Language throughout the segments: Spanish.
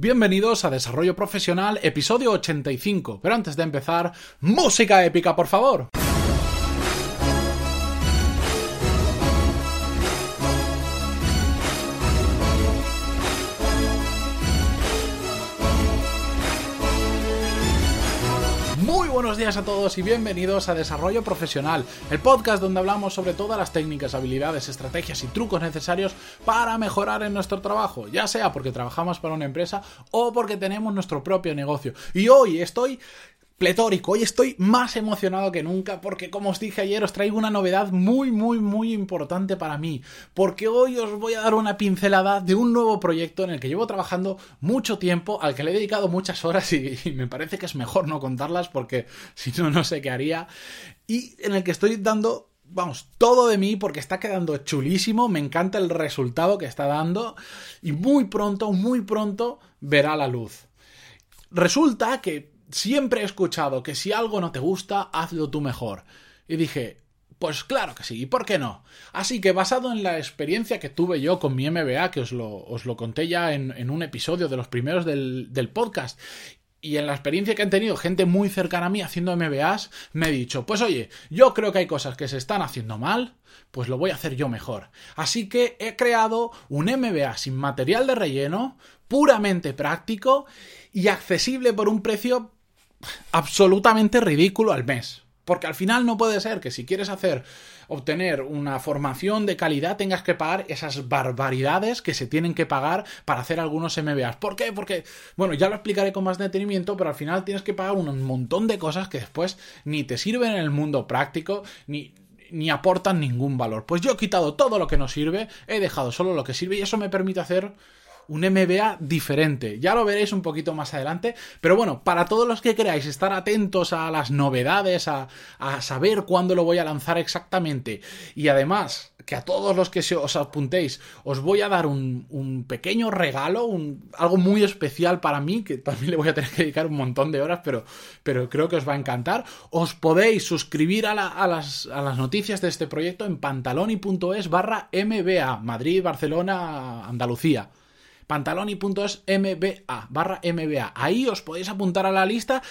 Bienvenidos a Desarrollo Profesional, episodio 85. Pero antes de empezar, música épica, por favor. Buenos días a todos y bienvenidos a Desarrollo Profesional, el podcast donde hablamos sobre todas las técnicas, habilidades, estrategias y trucos necesarios para mejorar en nuestro trabajo, ya sea porque trabajamos para una empresa o porque tenemos nuestro propio negocio. Y hoy estoy pletórico. Hoy estoy más emocionado que nunca porque, como os dije ayer, os traigo una novedad muy, muy, muy importante para mí. Porque hoy os voy a dar una pincelada de un nuevo proyecto en el que llevo trabajando mucho tiempo, al que le he dedicado muchas horas y, me parece que es mejor no contarlas porque si no, no sé qué haría. Y en el que estoy dando vamos, todo de mí porque está quedando chulísimo, me encanta el resultado que está dando y muy pronto, muy pronto verá la luz. Resulta que siempre he escuchado que si algo no te gusta, hazlo tú mejor. Y dije, pues claro que sí, ¿y por qué no? Así que basado en la experiencia que tuve yo con mi MBA, que os lo, os lo conté ya en, un episodio de los primeros del, del podcast, y en la experiencia que han tenido gente muy cercana a mí haciendo MBAs, me he dicho, pues oye, yo creo que hay cosas que se están haciendo mal, pues lo voy a hacer yo mejor. Así que he creado un MBA sin material de relleno, puramente práctico y accesible por un precio absolutamente ridículo al mes. Porque al final no puede ser que si quieres hacer obtener una formación de calidad tengas que pagar esas barbaridades que se tienen que pagar para hacer algunos MBAs. ¿Por qué? Porque, bueno, ya lo explicaré con más detenimiento, pero al final tienes que pagar un montón de cosas que después ni te sirven en el mundo práctico, ni, ni aportan ningún valor. Pues yo he quitado todo lo que no sirve, he dejado solo lo que sirve y eso me permite hacer un MBA diferente. Ya lo veréis un poquito más adelante. Pero bueno, para todos los que queráis estar atentos a las novedades, a, saber cuándo lo voy a lanzar exactamente. Y además, que a todos los que os apuntéis, os voy a dar un, pequeño regalo, un, algo muy especial para mí, que también le voy a tener que dedicar un montón de horas, pero, pero creo que os va a encantar. Os podéis suscribir a, las, a las noticias de este proyecto en pantaloni.es barra MBA, Madrid, Barcelona, Andalucía pantaloni.es MBA, barra MBA. Ahí os podéis apuntar a la lista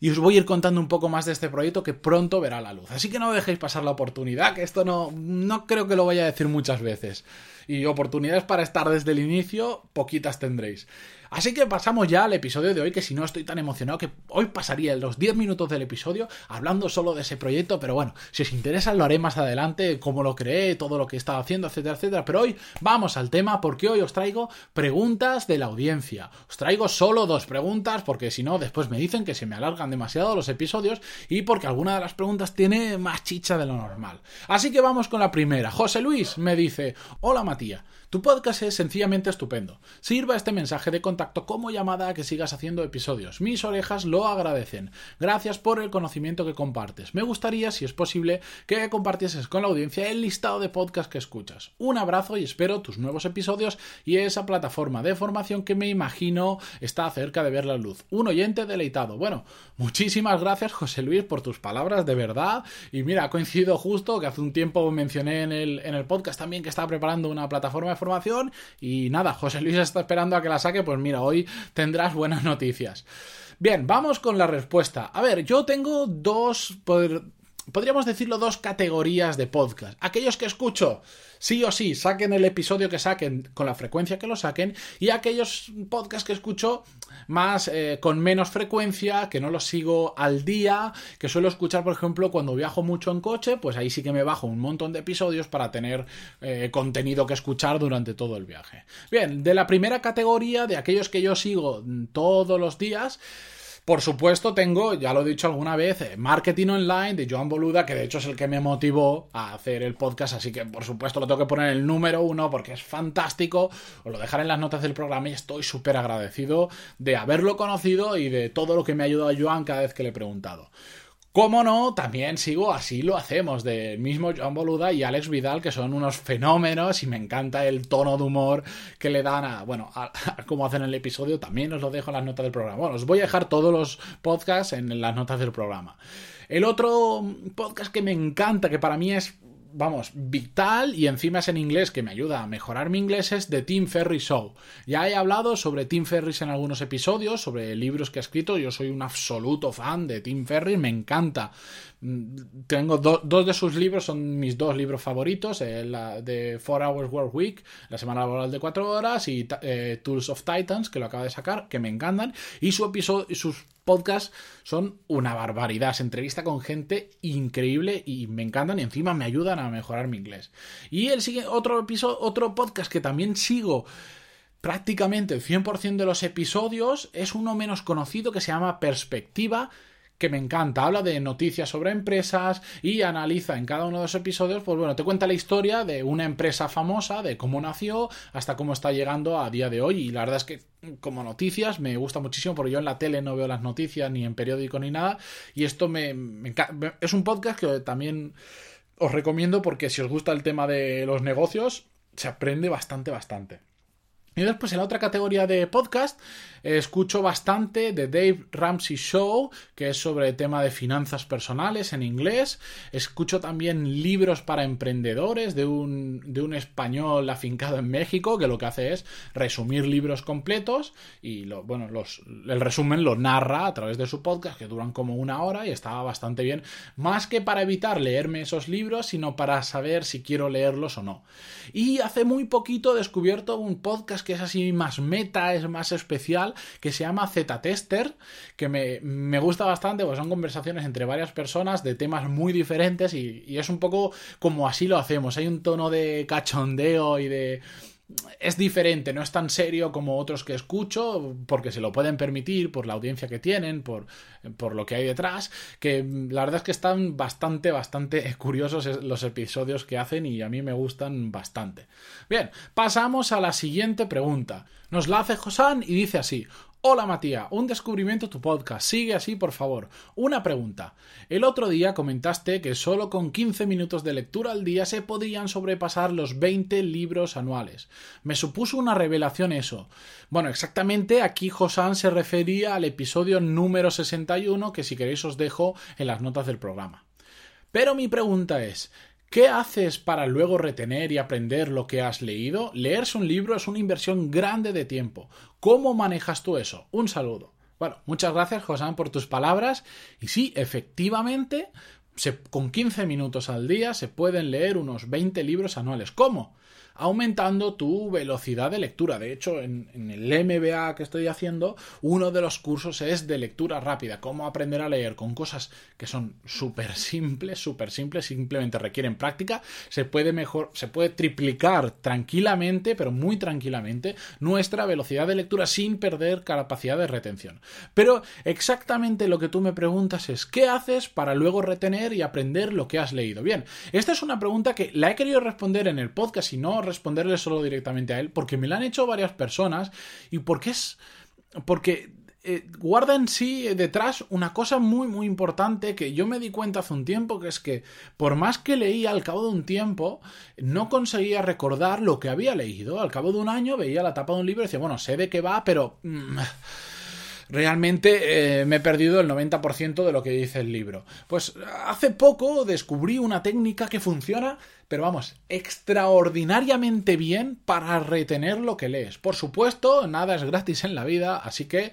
y os voy a ir contando un poco más de este proyecto que pronto verá la luz. Así que no dejéis pasar la oportunidad, que esto no, no creo que lo vaya a decir muchas veces. Y oportunidades para estar desde el inicio, poquitas tendréis. Así que pasamos ya al episodio de hoy, que si no estoy tan emocionado que hoy pasaría los 10 minutos del episodio hablando solo de ese proyecto, pero bueno, si os interesa lo haré más adelante, cómo lo creé, todo lo que he estado haciendo, etcétera, etcétera. Pero hoy vamos al tema porque hoy os traigo preguntas de la audiencia. Os traigo solo dos preguntas porque si no después me dicen que se me alargan demasiado los episodios y porque alguna de las preguntas tiene más chicha de lo normal. Así que vamos con la primera. José Luis me dice, hola Matías, tu podcast es sencillamente estupendo. Sirva este mensaje de contacto como llamada a que sigas haciendo episodios. Mis orejas lo agradecen. Gracias por el conocimiento que compartes. Me gustaría, si es posible, que compartieses con la audiencia el listado de podcasts que escuchas. Un abrazo y espero tus nuevos episodios y esa plataforma de formación que me imagino está cerca de ver la luz. Un oyente deleitado. Bueno, muchísimas gracias José Luis por tus palabras, de verdad. Y mira, ha coincidido justo que hace un tiempo mencioné en el, en el podcast también que estaba preparando una plataforma de formación y nada, José Luis está esperando a que la saque, pues mira, hoy tendrás buenas noticias. Bien, vamos con la respuesta. A ver, yo tengo dos, podríamos decirlo, dos categorías de podcast. Aquellos que escucho sí o sí, saquen el episodio que saquen con la frecuencia que lo saquen y aquellos podcasts que escucho más eh, con menos frecuencia, que no los sigo al día, que suelo escuchar, por ejemplo, cuando viajo mucho en coche, pues ahí sí que me bajo un montón de episodios para tener eh, contenido que escuchar durante todo el viaje. Bien, de la primera categoría, de aquellos que yo sigo todos los días, por supuesto, tengo, ya lo he dicho alguna vez, eh, Marketing Online de Joan Boluda, que de hecho es el que me motivó a hacer el podcast, así que por supuesto lo tengo que poner en el número uno porque es fantástico. Os lo dejaré en las notas del programa y estoy súper agradecido de haberlo conocido y de todo lo que me ha ayudado a Joan cada vez que le he preguntado. Cómo no, también sigo Así lo hacemos, del mismo Joan Boluda y Alex Vidal, que son unos fenómenos y me encanta el tono de humor que le dan a, bueno, a, cómo hacen el episodio, también os lo dejo en las notas del programa. Bueno, os voy a dejar todos los podcasts en las notas del programa. El otro podcast que me encanta, que para mí es vamos, vital y encima es en inglés que me ayuda a mejorar mi inglés es The Tim Ferriss Show. Ya he hablado sobre Tim Ferriss en algunos episodios, sobre libros que ha escrito. Yo soy un absoluto fan de Tim Ferriss, me encanta. Mm, tengo dos de sus libros, son mis dos libros favoritos, eh, la de Four Hours Work Week, la semana laboral de cuatro horas, y eh, Tools of Titans, que lo acaba de sacar, que me encantan. Y su episodio, sus podcasts son una barbaridad. Se entrevista con gente increíble y me encantan y encima me ayudan a mejorar mi inglés. Y el siguiente, otro episodio, otro podcast que también sigo prácticamente el 100% de los episodios es uno menos conocido que se llama Perspectiva que me encanta. Habla de noticias sobre empresas y analiza en cada uno de los episodios, pues bueno, te cuenta la historia de una empresa famosa, de cómo nació hasta cómo está llegando a día de hoy. Y la verdad es que como noticias me gusta muchísimo porque yo en la tele no veo las noticias ni en periódico ni nada. Y esto me, me es un podcast que también os recomiendo porque si os gusta el tema de los negocios, se aprende bastante, bastante. Y después en la otra categoría de podcast escucho bastante de Dave Ramsey Show, que es sobre el tema de finanzas personales en inglés. Escucho también libros para emprendedores de un, de un español afincado en México, que lo que hace es resumir libros completos y bueno, el resumen lo narra a través de su podcast, que duran como una hora y está bastante bien. Más que para evitar leerme esos libros, sino para saber si quiero leerlos o no. Y hace muy poquito he descubierto un podcast que es así más meta, es más especial, que se llama Z-Tester, que me, gusta bastante, pues son conversaciones entre varias personas de temas muy diferentes y, y es un poco como así lo hacemos. Hay un tono de cachondeo y de es diferente, no es tan serio como otros que escucho, porque se lo pueden permitir por la audiencia que tienen, por, por, lo que hay detrás, que la verdad es que están bastante, bastante curiosos los episodios que hacen y a mí me gustan bastante. Bien, pasamos a la siguiente pregunta. Nos la hace Josan y dice así, Hola Matías, un descubrimiento tu podcast. Sigue así, por favor. Una pregunta. El otro día comentaste que solo con 15 minutos de lectura al día se podrían sobrepasar los 20 libros anuales. Me supuso una revelación eso. Bueno, exactamente aquí Josan se refería al episodio número 61 que si queréis os dejo en las notas del programa. Pero mi pregunta es, ¿Qué haces para luego retener y aprender lo que has leído? Leerse un libro es una inversión grande de tiempo. ¿Cómo manejas tú eso? Un saludo. Bueno, muchas gracias, José, por tus palabras. Y sí, efectivamente, con 15 minutos al día se pueden leer unos 20 libros anuales. ¿Cómo? Aumentando tu velocidad de lectura. De hecho, en, el MBA que estoy haciendo, uno de los cursos es de lectura rápida, cómo aprender a leer con cosas que son súper simples, súper simples, simplemente requieren práctica. Se puede mejor, se puede triplicar tranquilamente, pero muy tranquilamente, nuestra velocidad de lectura sin perder capacidad de retención. Pero exactamente lo que tú me preguntas es, ¿qué haces para luego retener y aprender lo que has leído? Bien, esta es una pregunta que la he querido responder en el podcast y no responderle solo directamente a él, porque me lo han hecho varias personas y porque es. porque eh, guarda en sí detrás una cosa muy muy importante que yo me di cuenta hace un tiempo, que es que por más que leía al cabo de un tiempo, no conseguía recordar lo que había leído. Al cabo de un año veía la tapa de un libro y decía, bueno, sé de qué va, pero... Mm, realmente eh, me he perdido el 90% de lo que dice el libro. Pues hace poco descubrí una técnica que funciona, pero vamos, extraordinariamente bien para retener lo que lees. Por supuesto, nada es gratis en la vida, así que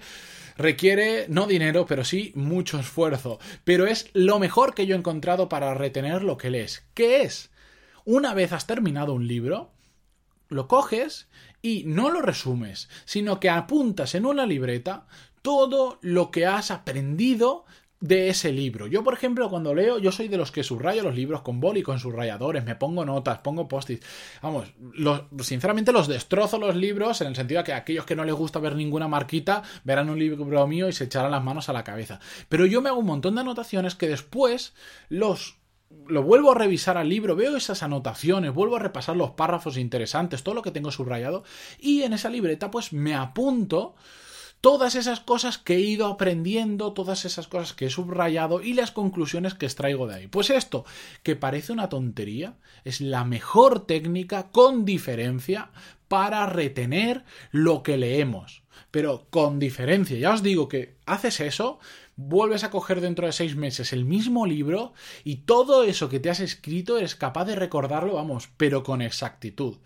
requiere no dinero, pero sí mucho esfuerzo. Pero es lo mejor que yo he encontrado para retener lo que lees. ¿Qué es? Una vez has terminado un libro, lo coges y no lo resumes, sino que apuntas en una libreta todo lo que has aprendido de ese libro. Yo, por ejemplo, cuando leo, yo soy de los que subrayo los libros con boli, con subrayadores, me pongo notas, pongo post-its. Vamos, sinceramente los destrozo los libros en el sentido de que aquellos que no les gusta ver ninguna marquita verán un libro mío y se echarán las manos a la cabeza. Pero yo me hago un montón de anotaciones que después los lo vuelvo a revisar al libro, veo esas anotaciones, vuelvo a repasar los párrafos interesantes, todo lo que tengo subrayado y en esa libreta pues me apunto todas esas cosas que he ido aprendiendo, todas esas cosas que he subrayado y las conclusiones que extraigo de ahí. Pues esto, que parece una tontería, es la mejor técnica con diferencia para retener lo que leemos. pero con diferencia. Ya os digo que haces eso, vuelves a coger dentro de seis meses el mismo libro y todo eso que te has escrito eres capaz de recordarlo, vamos, pero con exactitud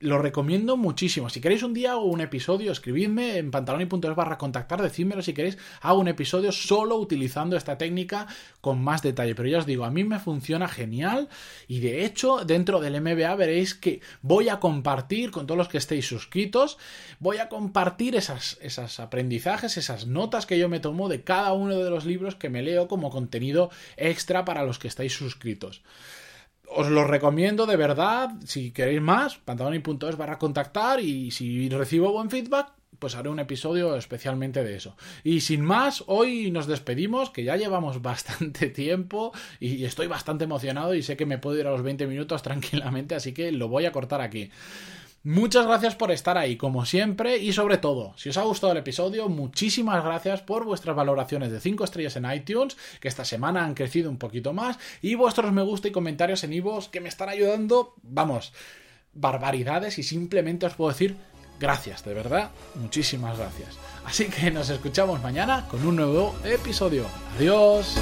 lo recomiendo muchísimo. Si queréis un día o un episodio, escribidme en pantaloni.es barra contactar, decídmelo si queréis, hago un episodio solo utilizando esta técnica con más detalle. Pero ya os digo, a mí me funciona genial y de hecho dentro del MBA veréis que voy a compartir con todos los que estéis suscritos, voy a compartir esas, esas aprendizajes, esas notas que yo me tomo de cada uno de los libros que me leo como contenido extra para los que estáis suscritos os lo recomiendo de verdad. Si queréis más, pantaloni.es barra contactar y si recibo buen feedback, pues haré un episodio especialmente de eso. Y sin más, hoy nos despedimos, que ya llevamos bastante tiempo y estoy bastante emocionado y sé que me puedo ir a los 20 minutos tranquilamente, así que lo voy a cortar aquí. Muchas gracias por estar ahí, como siempre, y sobre todo, si os ha gustado el episodio, muchísimas gracias por vuestras valoraciones de 5 estrellas en iTunes, que esta semana han crecido un poquito más, y vuestros me gusta y comentarios en iVoox, que me están ayudando, vamos, barbaridades, y simplemente os puedo decir gracias, de verdad, muchísimas gracias. Así que nos escuchamos mañana con un nuevo episodio. Adiós.